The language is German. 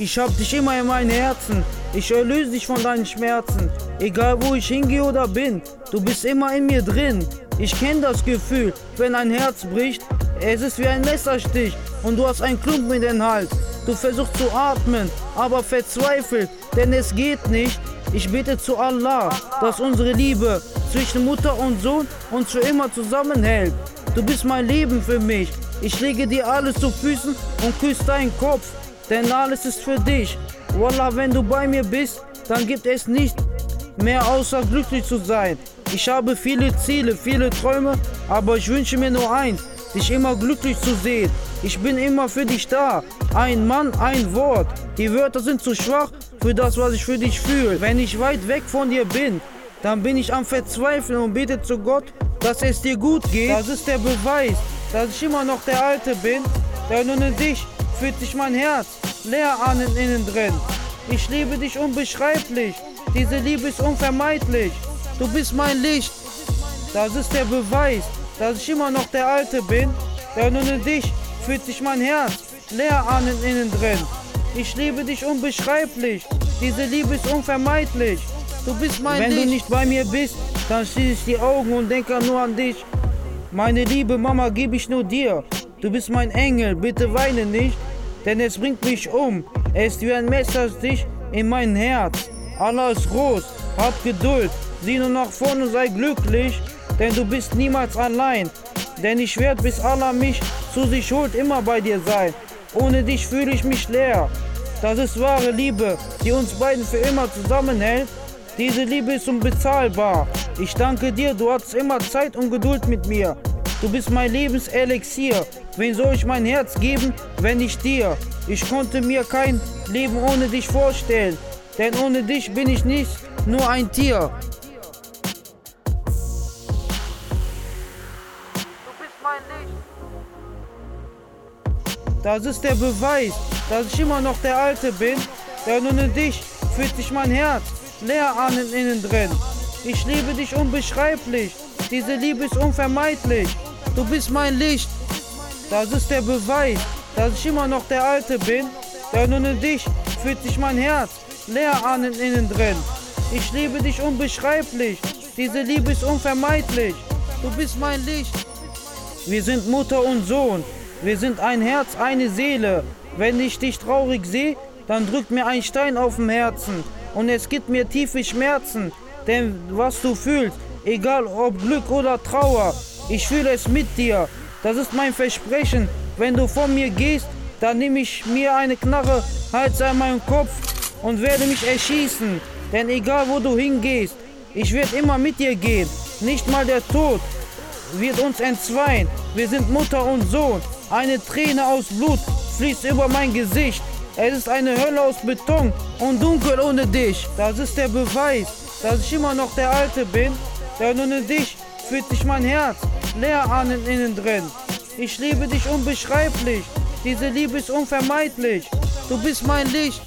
Ich hab dich immer in meinem Herzen. Ich erlöse dich von deinen Schmerzen. Egal wo ich hingehe oder bin, du bist immer in mir drin. Ich kenn das Gefühl, wenn ein Herz bricht. Es ist wie ein Messerstich und du hast einen Klumpen in den Hals. Du versuchst zu atmen, aber verzweifelt, denn es geht nicht. Ich bete zu Allah, dass unsere Liebe zwischen Mutter und Sohn uns für immer zusammenhält. Du bist mein Leben für mich. Ich lege dir alles zu Füßen und küsse deinen Kopf, denn alles ist für dich. Wallah, wenn du bei mir bist, dann gibt es nicht mehr außer glücklich zu sein. Ich habe viele Ziele, viele Träume, aber ich wünsche mir nur eins, dich immer glücklich zu sehen. Ich bin immer für dich da. Ein Mann, ein Wort. Die Wörter sind zu schwach für das, was ich für dich fühle. Wenn ich weit weg von dir bin, dann bin ich am Verzweifeln und bete zu Gott, dass es dir gut geht. Das ist der Beweis, dass ich immer noch der Alte bin. Denn ohne dich fühlt sich mein Herz leer an innen drin. Ich liebe dich unbeschreiblich. Diese Liebe ist unvermeidlich. Du bist mein Licht. Das ist der Beweis, dass ich immer noch der Alte bin. Denn ohne dich fühlt sich mein Herz leer an innen drin. Ich liebe dich unbeschreiblich. Diese Liebe ist unvermeidlich. Du bist mein Wenn Licht. du nicht bei mir bist, dann schließe ich die Augen und denke nur an dich. Meine liebe Mama gebe ich nur dir. Du bist mein Engel, bitte weine nicht, denn es bringt mich um. Er ist wie ein Messerstich in mein Herz. Allah ist groß, hab Geduld, sieh nur nach vorne, sei glücklich, denn du bist niemals allein. Denn ich werde, bis Allah mich zu sich holt, immer bei dir sein. Ohne dich fühle ich mich leer. Das ist wahre Liebe, die uns beiden für immer zusammenhält. Diese Liebe ist unbezahlbar. Ich danke dir, du hattest immer Zeit und Geduld mit mir. Du bist mein Lebenselixier. Wen soll ich mein Herz geben, wenn nicht dir? Ich konnte mir kein Leben ohne dich vorstellen. Denn ohne dich bin ich nicht nur ein Tier. Das ist der Beweis, dass ich immer noch der Alte bin, denn ohne dich fühlt sich mein Herz leer an innen drin. Ich liebe dich unbeschreiblich, diese Liebe ist unvermeidlich. Du bist mein Licht, das ist der Beweis, dass ich immer noch der Alte bin, denn ohne dich fühlt sich mein Herz leer an innen drin. Ich liebe dich unbeschreiblich, diese Liebe ist unvermeidlich. Du bist mein Licht. Wir sind Mutter und Sohn, wir sind ein Herz, eine Seele. Wenn ich dich traurig sehe, dann drückt mir ein Stein auf dem Herzen und es gibt mir tiefe Schmerzen. Denn was du fühlst, egal ob Glück oder Trauer, ich fühle es mit dir. Das ist mein Versprechen. Wenn du von mir gehst, dann nehme ich mir eine Knarre, halte an meinem Kopf und werde mich erschießen. Denn egal wo du hingehst, ich werde immer mit dir gehen. Nicht mal der Tod wird uns entzweien. Wir sind Mutter und Sohn. Eine Träne aus Blut fließt über mein Gesicht. Es ist eine Hölle aus Beton und dunkel ohne dich. Das ist der Beweis, dass ich immer noch der Alte bin. Denn ohne dich fühlt sich mein Herz leer an innen drin. Ich liebe dich unbeschreiblich. Diese Liebe ist unvermeidlich. Du bist mein Licht